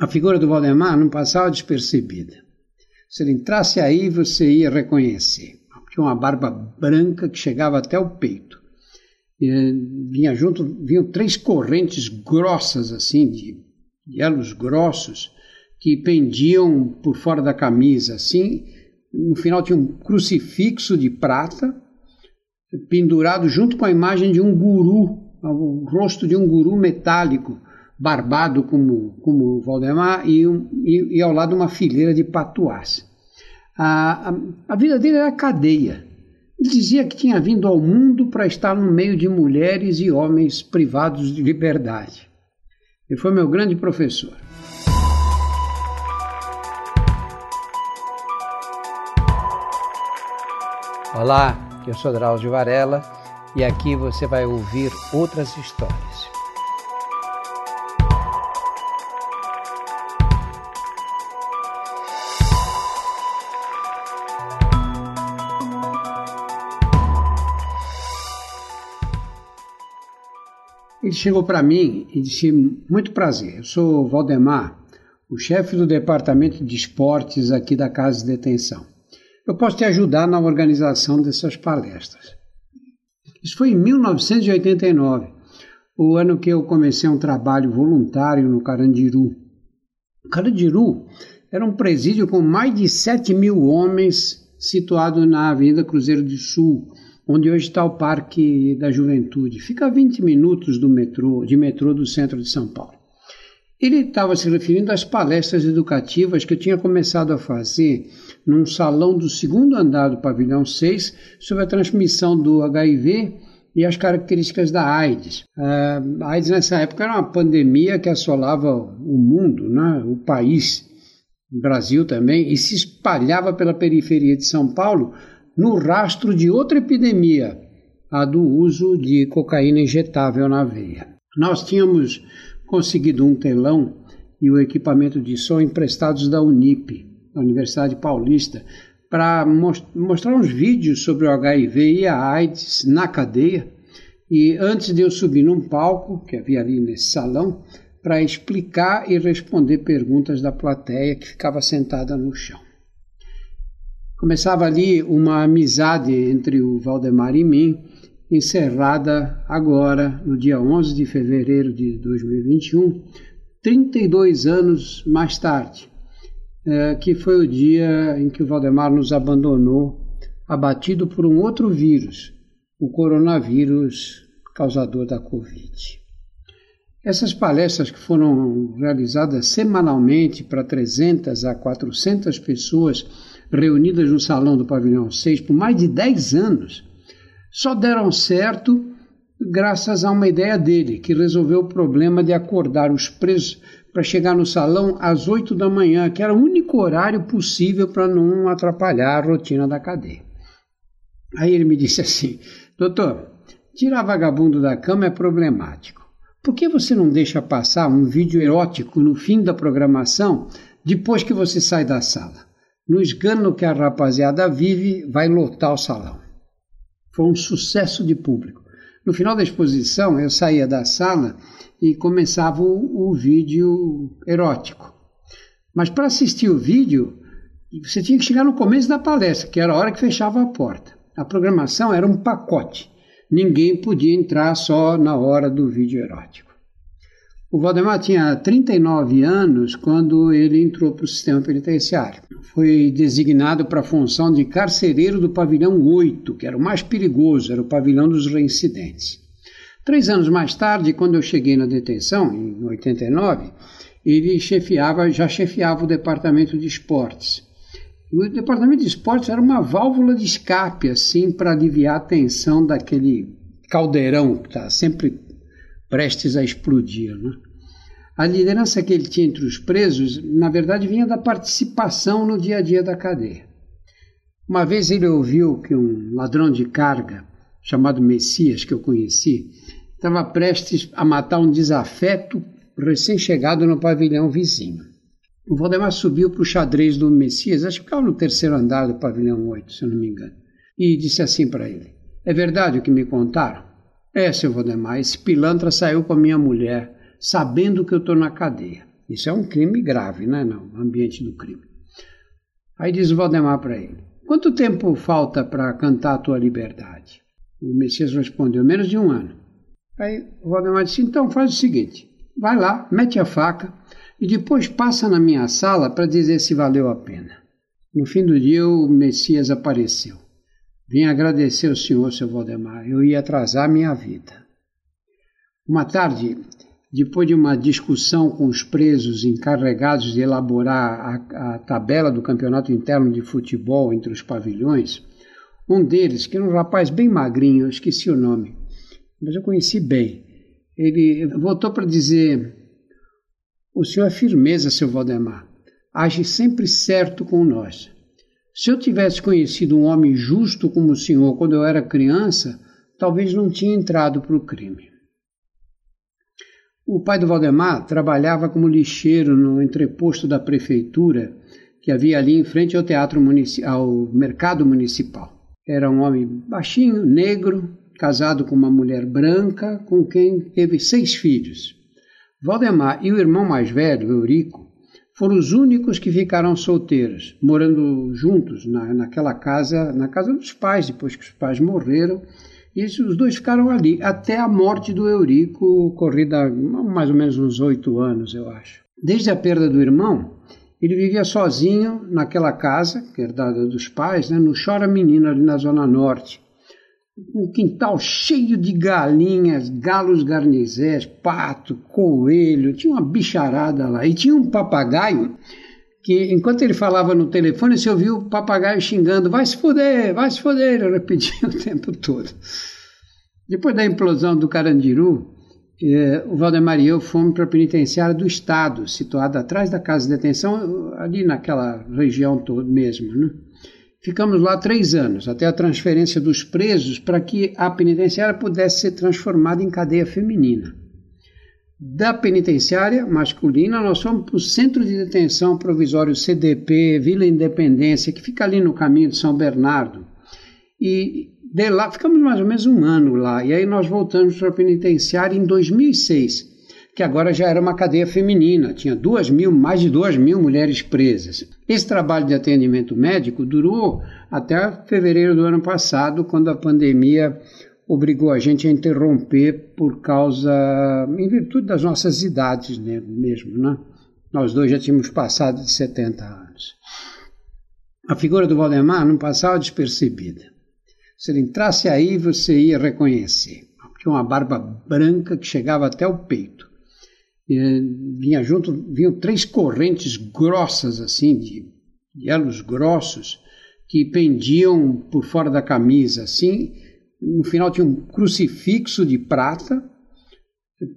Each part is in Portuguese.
A figura do Valdemar não passava despercebida. Se ele entrasse aí, você ia reconhecer. Tinha uma barba branca que chegava até o peito. E eh, vinha junto, vinham três correntes grossas assim, de, de elos grossos, que pendiam por fora da camisa, assim. No final tinha um crucifixo de prata, pendurado junto com a imagem de um guru, o rosto de um guru metálico, barbado como, como Valdemar, e, um, e, e ao lado uma fileira de patuás. A, a, a vida dele era cadeia. Ele dizia que tinha vindo ao mundo para estar no meio de mulheres e homens privados de liberdade. Ele foi meu grande professor. Olá, eu sou Drauzio Varela e aqui você vai ouvir outras histórias. Ele chegou para mim e disse: Muito prazer, eu sou Valdemar, o chefe do departamento de esportes aqui da Casa de Detenção. Eu posso te ajudar na organização dessas palestras. Isso foi em 1989, o ano que eu comecei um trabalho voluntário no Carandiru. O Carandiru era um presídio com mais de 7 mil homens situado na Avenida Cruzeiro do Sul, onde hoje está o Parque da Juventude. Fica a 20 minutos do metrô, de metrô do centro de São Paulo. Ele estava se referindo às palestras educativas que eu tinha começado a fazer num salão do segundo andar do pavilhão 6 sobre a transmissão do HIV e as características da AIDS. A AIDS nessa época era uma pandemia que assolava o mundo, né? o país, o Brasil também, e se espalhava pela periferia de São Paulo no rastro de outra epidemia, a do uso de cocaína injetável na veia. Nós tínhamos conseguido um telão e o equipamento de som emprestados da Unip, da Universidade Paulista, para mostrar uns vídeos sobre o HIV e a AIDS na cadeia. E antes de eu subir num palco, que havia ali nesse salão, para explicar e responder perguntas da plateia que ficava sentada no chão. Começava ali uma amizade entre o Valdemar e mim, encerrada agora, no dia 11 de fevereiro de 2021, 32 anos mais tarde, é, que foi o dia em que o Valdemar nos abandonou, abatido por um outro vírus, o coronavírus causador da Covid. Essas palestras que foram realizadas semanalmente para 300 a 400 pessoas reunidas no salão do pavilhão 6 por mais de 10 anos, só deram certo graças a uma ideia dele, que resolveu o problema de acordar os presos para chegar no salão às 8 da manhã, que era o único horário possível para não atrapalhar a rotina da cadeia. Aí ele me disse assim: Doutor, tirar vagabundo da cama é problemático. Por que você não deixa passar um vídeo erótico no fim da programação depois que você sai da sala? No esgano que a rapaziada vive, vai lotar o salão. Foi um sucesso de público. No final da exposição, eu saía da sala e começava o, o vídeo erótico. Mas para assistir o vídeo, você tinha que chegar no começo da palestra, que era a hora que fechava a porta. A programação era um pacote. Ninguém podia entrar só na hora do vídeo erótico. O Valdemar tinha 39 anos quando ele entrou para o sistema penitenciário. Foi designado para a função de carcereiro do pavilhão 8, que era o mais perigoso, era o pavilhão dos reincidentes. Três anos mais tarde, quando eu cheguei na detenção, em 89, ele chefiava, já chefiava o departamento de esportes. O departamento de esportes era uma válvula de escape, assim, para aliviar a tensão daquele caldeirão que está sempre prestes a explodir. Né? A liderança que ele tinha entre os presos, na verdade, vinha da participação no dia a dia da cadeia. Uma vez ele ouviu que um ladrão de carga, chamado Messias, que eu conheci, estava prestes a matar um desafeto recém-chegado no pavilhão vizinho. O Valdemar subiu para o xadrez do Messias, acho que ficava no terceiro andar do pavilhão 8, se eu não me engano, e disse assim para ele: É verdade o que me contaram? É, seu Valdemar, esse pilantra saiu com a minha mulher, sabendo que eu estou na cadeia. Isso é um crime grave, né? No ambiente do crime. Aí diz o Valdemar para ele: Quanto tempo falta para cantar a tua liberdade? O Messias respondeu: Menos de um ano. Aí o Valdemar disse: Então faz o seguinte: vai lá, mete a faca e depois passa na minha sala para dizer se valeu a pena. No fim do dia, o Messias apareceu. Vim agradecer ao senhor, seu Valdemar. Eu ia atrasar minha vida. Uma tarde, depois de uma discussão com os presos encarregados de elaborar a, a, tabela do campeonato interno de futebol entre os pavilhões, um deles, que era um rapaz bem magrinho, eu esqueci o nome, mas eu conheci bem, ele voltou para dizer: O senhor é firmeza, seu Valdemar, age sempre certo com nós. Se eu tivesse conhecido um homem justo como o senhor quando eu era criança, talvez não tinha entrado para o crime. O pai do Valdemar trabalhava como lixeiro no entreposto da prefeitura que havia ali em frente ao teatro ao mercado municipal. Era um homem baixinho, negro, casado com uma mulher branca, com quem teve seis filhos. Valdemar e o irmão mais velho, Eurico, foram os únicos que ficaram solteiros, morando juntos na, naquela casa, na casa dos pais, depois que os pais morreram, e os dois ficaram ali até a morte do Eurico, ocorrida há mais ou menos uns oito anos, eu acho. Desde a perda do irmão, ele vivia sozinho naquela casa, que herdada dos pais, né, no Chora Menino, ali na Zona Norte. Um quintal cheio de galinhas, galos garnizés, pato, coelho, tinha uma bicharada lá. E tinha um papagaio que enquanto ele falava no telefone, você ouvia o papagaio xingando: vai se foder, vai se foder. Ele repetia o tempo todo. Depois da implosão do Carandiru, eh, o Valdemar e eu fomos para a penitenciária do Estado, situada atrás da casa de detenção, ali naquela região toda mesmo. Né? Ficamos lá três anos, até a transferência dos presos, para que a penitenciária pudesse ser transformada em cadeia feminina da penitenciária masculina, nós fomos para o Centro de Detenção Provisório CDP, Vila Independência, que fica ali no caminho de São Bernardo. E de lá, ficamos mais ou menos um ano lá, e aí nós voltamos para a penitenciária em 2006, que agora já era uma cadeia feminina, tinha duas mil, mais de duas mil mulheres presas. Esse trabalho de atendimento médico durou até fevereiro do ano passado, quando a pandemia obrigou a gente a interromper por causa, em virtude das nossas idades né, mesmo, né? Nós dois já tínhamos passado de 70 anos. A figura do Valdemar não passava despercebida. Se ele entrasse aí, você ia reconhecer. Tinha uma barba branca que chegava até o peito. E eh, vinha junto, vinham três correntes grossas assim, de, de elos grossos, que pendiam por fora da camisa, assim, no final tinha um crucifixo de prata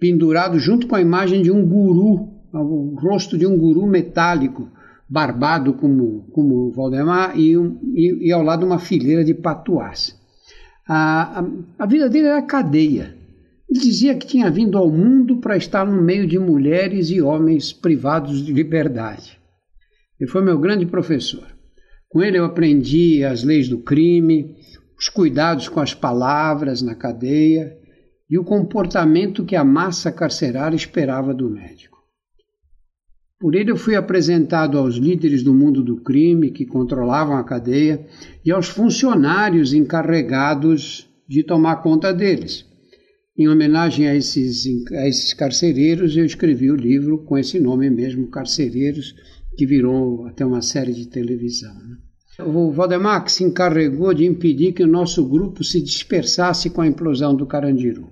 pendurado junto com a imagem de um guru, o rosto de um guru metálico, barbado como, como Valdemar, e, um, e, e ao lado uma fileira de patuás. A, a, a vida dele era cadeia. Ele dizia que tinha vindo ao mundo para estar no meio de mulheres e homens privados de liberdade. Ele foi meu grande professor. Com ele eu aprendi as leis do crime, os cuidados com as palavras na cadeia e o comportamento que a massa carcerária esperava do médico. Por ele eu fui apresentado aos líderes do mundo do crime que controlavam a cadeia e aos funcionários encarregados de tomar conta deles. Em homenagem a esses, a esses carcereiros, eu escrevi o livro com esse nome mesmo, Carcereiros, que virou até uma série de televisão. Né? O Valdemar se encarregou de impedir que o nosso grupo se dispersasse com a implosão do Carandiru.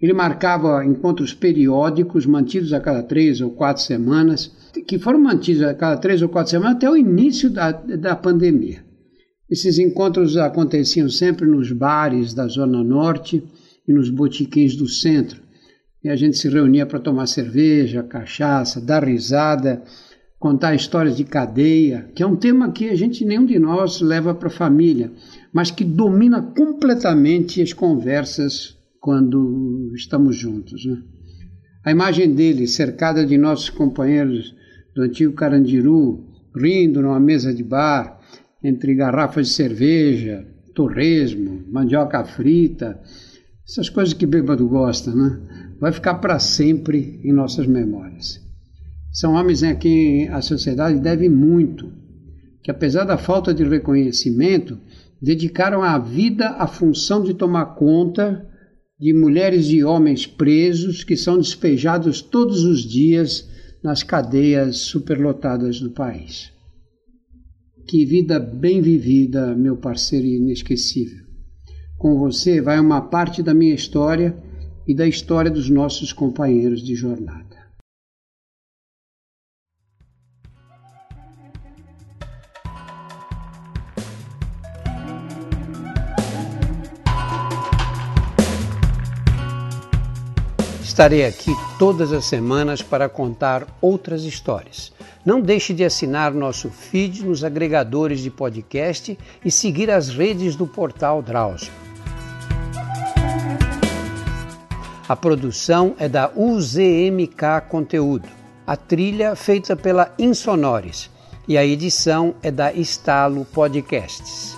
Ele marcava encontros periódicos, mantidos a cada três ou quatro semanas, que foram mantidos a cada três ou quatro semanas até o início da, da pandemia. Esses encontros aconteciam sempre nos bares da Zona Norte e nos botiquins do centro. E a gente se reunia para tomar cerveja, cachaça, dar risada contar histórias de cadeia, que é um tema que a gente nenhum de nós leva para a família, mas que domina completamente as conversas quando estamos juntos. Né? A imagem dele, cercada de nossos companheiros do antigo Carandiru, rindo numa mesa de bar, entre garrafas de cerveja, torresmo, mandioca frita, essas coisas que bêbado gosta, né? Vai ficar para sempre em nossas memórias. São homens a quem a sociedade deve muito, que apesar da falta de reconhecimento, dedicaram a vida à função de tomar conta de mulheres e homens presos que são despejados todos os dias nas cadeias superlotadas do país. Que vida bem vivida, meu parceiro inesquecível. Com você vai uma parte da minha história e da história dos nossos companheiros de jornada. Estarei aqui todas as semanas para contar outras histórias. Não deixe de assinar nosso feed nos agregadores de podcast e seguir as redes do portal Drauzio. A produção é da UZMK Conteúdo, a trilha feita pela Insonores e a edição é da Estalo Podcasts.